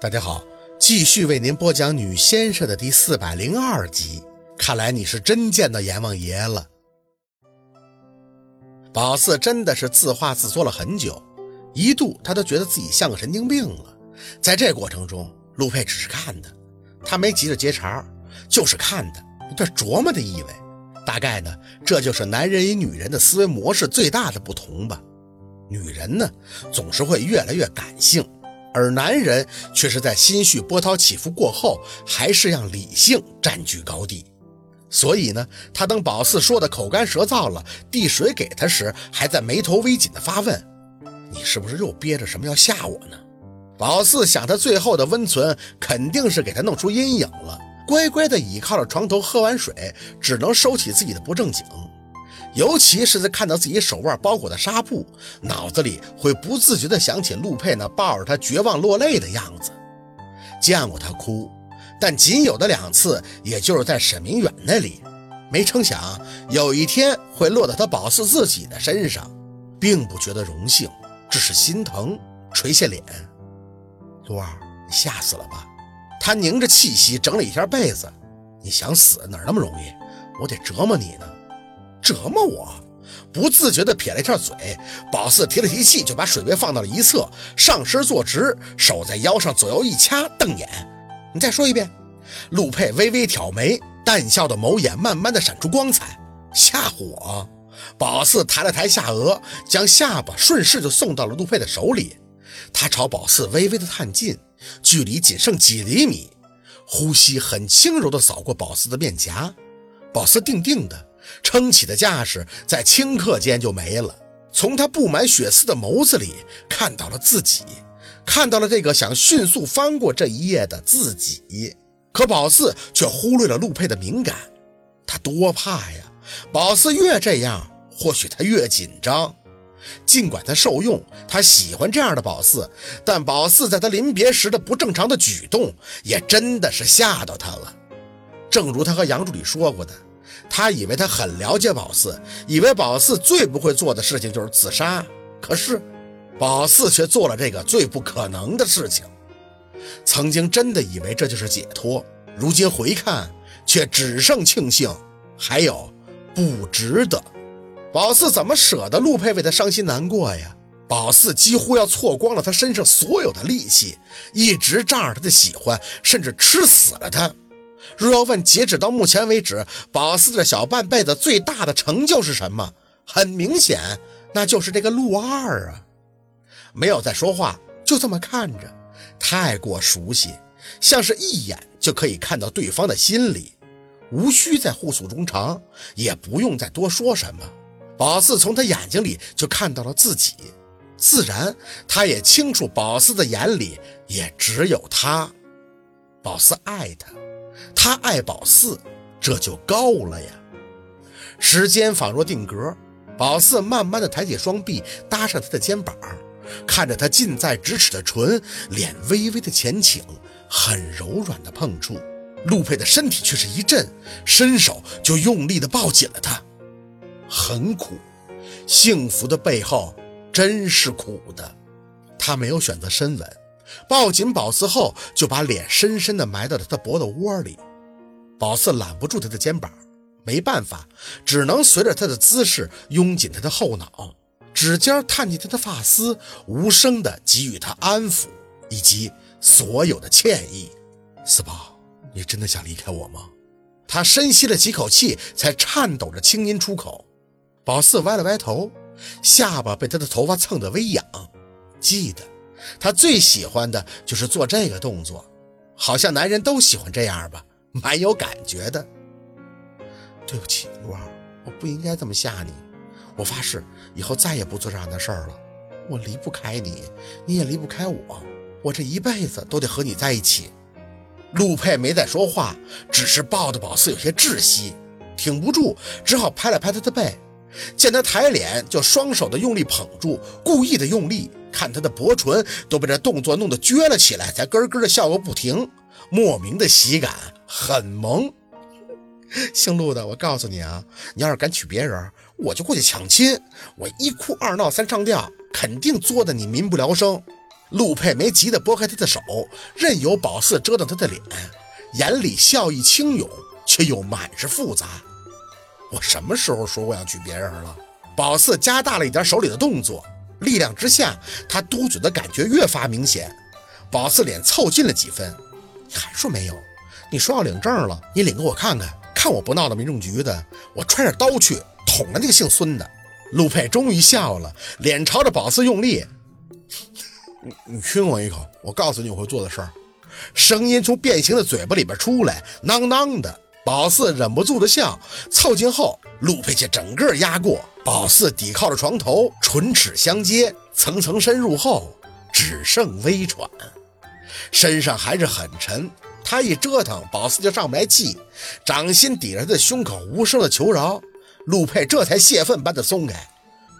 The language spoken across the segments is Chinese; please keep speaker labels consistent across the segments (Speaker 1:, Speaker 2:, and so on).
Speaker 1: 大家好，继续为您播讲《女先生》的第四百零二集。看来你是真见到阎王爷了。宝四真的是自画自作了很久，一度他都觉得自己像个神经病了。在这过程中，陆佩只是看的，他没急着接茬，就是看的，有点琢磨的意味。大概呢，这就是男人与女人的思维模式最大的不同吧。女人呢，总是会越来越感性。而男人却是在心绪波涛起伏过后，还是让理性占据高地。所以呢，他等宝四说的口干舌燥了，递水给他时，还在眉头微紧的发问：“你是不是又憋着什么要吓我呢？”宝四想，他最后的温存肯定是给他弄出阴影了，乖乖的倚靠着床头，喝完水，只能收起自己的不正经。尤其是在看到自己手腕包裹的纱布，脑子里会不自觉地想起陆佩那抱着他绝望落泪的样子。见过他哭，但仅有的两次，也就是在沈明远那里。没成想有一天会落到他宝四自己的身上，并不觉得荣幸，只是心疼，垂下脸。陆儿，你吓死了吧？他凝着气息整理一下被子。你想死哪那么容易？我得折磨你呢。折磨我，不自觉地撇了一下嘴。宝四提了提气，就把水杯放到了一侧，上身坐直，手在腰上左右一掐，瞪眼。你再说一遍。陆佩微微挑眉，淡笑的眸眼慢慢的闪出光彩，吓唬我。宝四抬了抬下颚，将下巴顺势就送到了陆佩的手里。他朝宝四微微的探近，距离仅剩几厘米，呼吸很轻柔的扫过宝四的面颊。宝四定定的。撑起的架势在顷刻间就没了。从他布满血丝的眸子里看到了自己，看到了这个想迅速翻过这一页的自己。可宝四却忽略了陆佩的敏感，他多怕呀！宝四越这样，或许他越紧张。尽管他受用，他喜欢这样的宝四，但宝四在他临别时的不正常的举动，也真的是吓到他了。正如他和杨助理说过的。他以为他很了解宝四，以为宝四最不会做的事情就是自杀。可是，宝四却做了这个最不可能的事情。曾经真的以为这就是解脱，如今回看，却只剩庆幸，还有不值得。宝四怎么舍得陆佩为他伤心难过呀？宝四几乎要错光了他身上所有的力气，一直仗着他的喜欢，甚至吃死了他。若要问截止到目前为止，宝四这小半辈子最大的成就是什么？很明显，那就是这个陆二啊！没有再说话，就这么看着，太过熟悉，像是一眼就可以看到对方的心里，无需再互诉衷肠，也不用再多说什么。宝四从他眼睛里就看到了自己，自然，他也清楚，宝四的眼里也只有他。宝四爱他。他爱宝四，这就够了呀。时间仿若定格，宝四慢慢的抬起双臂，搭上他的肩膀，看着他近在咫尺的唇，脸微微的前倾，很柔软的碰触。陆佩的身体却是一震，伸手就用力的抱紧了他。很苦，幸福的背后真是苦的。他没有选择深吻。抱紧宝四后，就把脸深深地埋到了他的脖子窝里。宝四揽不住他的肩膀，没办法，只能随着他的姿势拥紧他的后脑，指尖探进他的发丝，无声地给予他安抚以及所有的歉意。四宝，你真的想离开我吗？他深吸了几口气，才颤抖着轻音出口。宝四歪了歪头，下巴被他的头发蹭得微痒。记得。他最喜欢的就是做这个动作，好像男人都喜欢这样吧，蛮有感觉的。对不起，陆儿，我不应该这么吓你。我发誓以后再也不做这样的事儿了。我离不开你，你也离不开我，我这一辈子都得和你在一起。陆佩没再说话，只是抱的宝四有些窒息，挺不住，只好拍了拍他的背。见他抬脸，就双手的用力捧住，故意的用力。看他的薄唇都被这动作弄得撅了起来，才咯咯的笑个不停，莫名的喜感，很萌。姓陆的，我告诉你啊，你要是敢娶别人，我就过去抢亲，我一哭二闹三上吊，肯定作的你民不聊生。陆佩没急的拨开他的手，任由宝四折腾他的脸，眼里笑意轻涌，却又满是复杂。我什么时候说过要娶别人了？宝四加大了一点手里的动作，力量之下，他嘟嘴的感觉越发明显。宝四脸凑近了几分，还说没有？你说要领证了，你领给我看看，看我不闹到民政局的，我揣着刀去捅了那个姓孙的。陆佩终于笑了，脸朝着宝四用力。你你亲我一口，我告诉你我会做的事儿。声音从变形的嘴巴里边出来，囔囔的。宝四忍不住的笑，凑近后，陆佩却整个压过。宝四抵靠着床头，唇齿相接，层层深入后，只剩微喘，身上还是很沉。他一折腾，宝四就上不来气，掌心抵着他的胸口，无声的求饶。陆佩这才泄愤般的松开。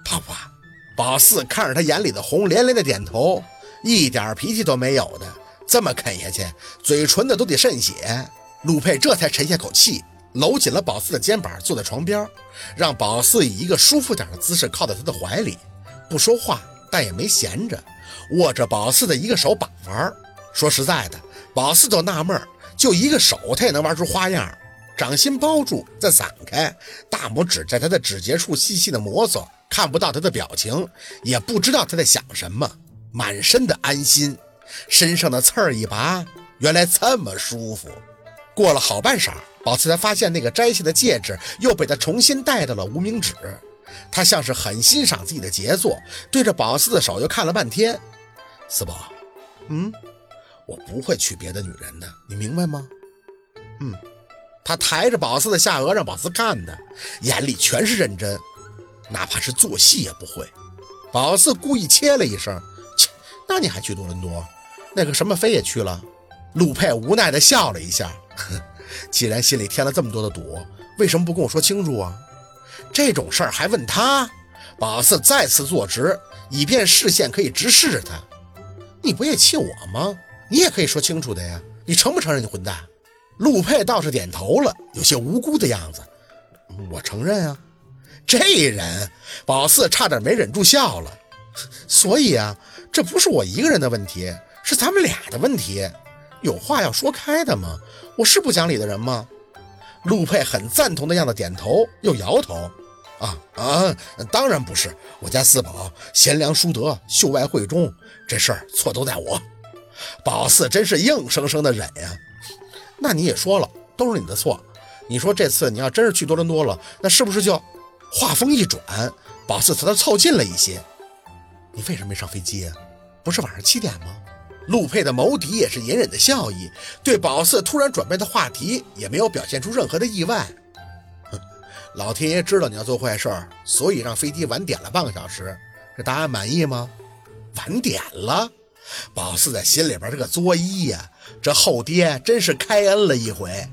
Speaker 1: 啪啪。宝四看着他眼里的红，连连的点头，一点脾气都没有的，这么啃下去，嘴唇的都得渗血。陆佩这才沉下口气，搂紧了宝四的肩膀，坐在床边，让宝四以一个舒服点的姿势靠在他的怀里，不说话，但也没闲着，握着宝四的一个手把玩。说实在的，宝四都纳闷，就一个手他也能玩出花样。掌心包住，再散开，大拇指在他的指节处细细的摩挲。看不到他的表情，也不知道他在想什么，满身的安心，身上的刺儿一拔，原来这么舒服。过了好半晌，宝四才发现那个摘下的戒指又被他重新戴到了无名指。他像是很欣赏自己的杰作，对着宝四的手又看了半天。四宝，嗯，我不会娶别的女人的，你明白吗？嗯，他抬着宝四的下颚让宝四看的，眼里全是认真。哪怕是做戏也不会。宝四故意切了一声：“切，那你还去多伦多？那个什么飞也去了。”陆佩无奈地笑了一下：“，既然心里添了这么多的堵，为什么不跟我说清楚啊？这种事儿还问他？”宝四再次坐直，以便视线可以直视着他：“你不也气我吗？你也可以说清楚的呀。你承不承认你混蛋？”陆佩倒是点头了，有些无辜的样子：“我承认啊。”这人，宝四差点没忍住笑了。所以啊，这不是我一个人的问题，是咱们俩的问题。有话要说开的嘛。我是不讲理的人吗？陆佩很赞同的样子，点头又摇头。啊啊，当然不是。我家四宝贤良淑德，秀外慧中，这事儿错都在我。宝四真是硬生生的忍呀。那你也说了，都是你的错。你说这次你要真是去多伦多了，那是不是就？话锋一转，宝四朝他凑近了一些。你为什么没上飞机啊？不是晚上七点吗？陆佩的眸底也是隐忍的笑意，对宝四突然转变的话题也没有表现出任何的意外。哼，老天爷知道你要做坏事，所以让飞机晚点了半个小时。这答案满意吗？晚点了，宝四在心里边这个作揖呀，这后爹真是开恩了一回。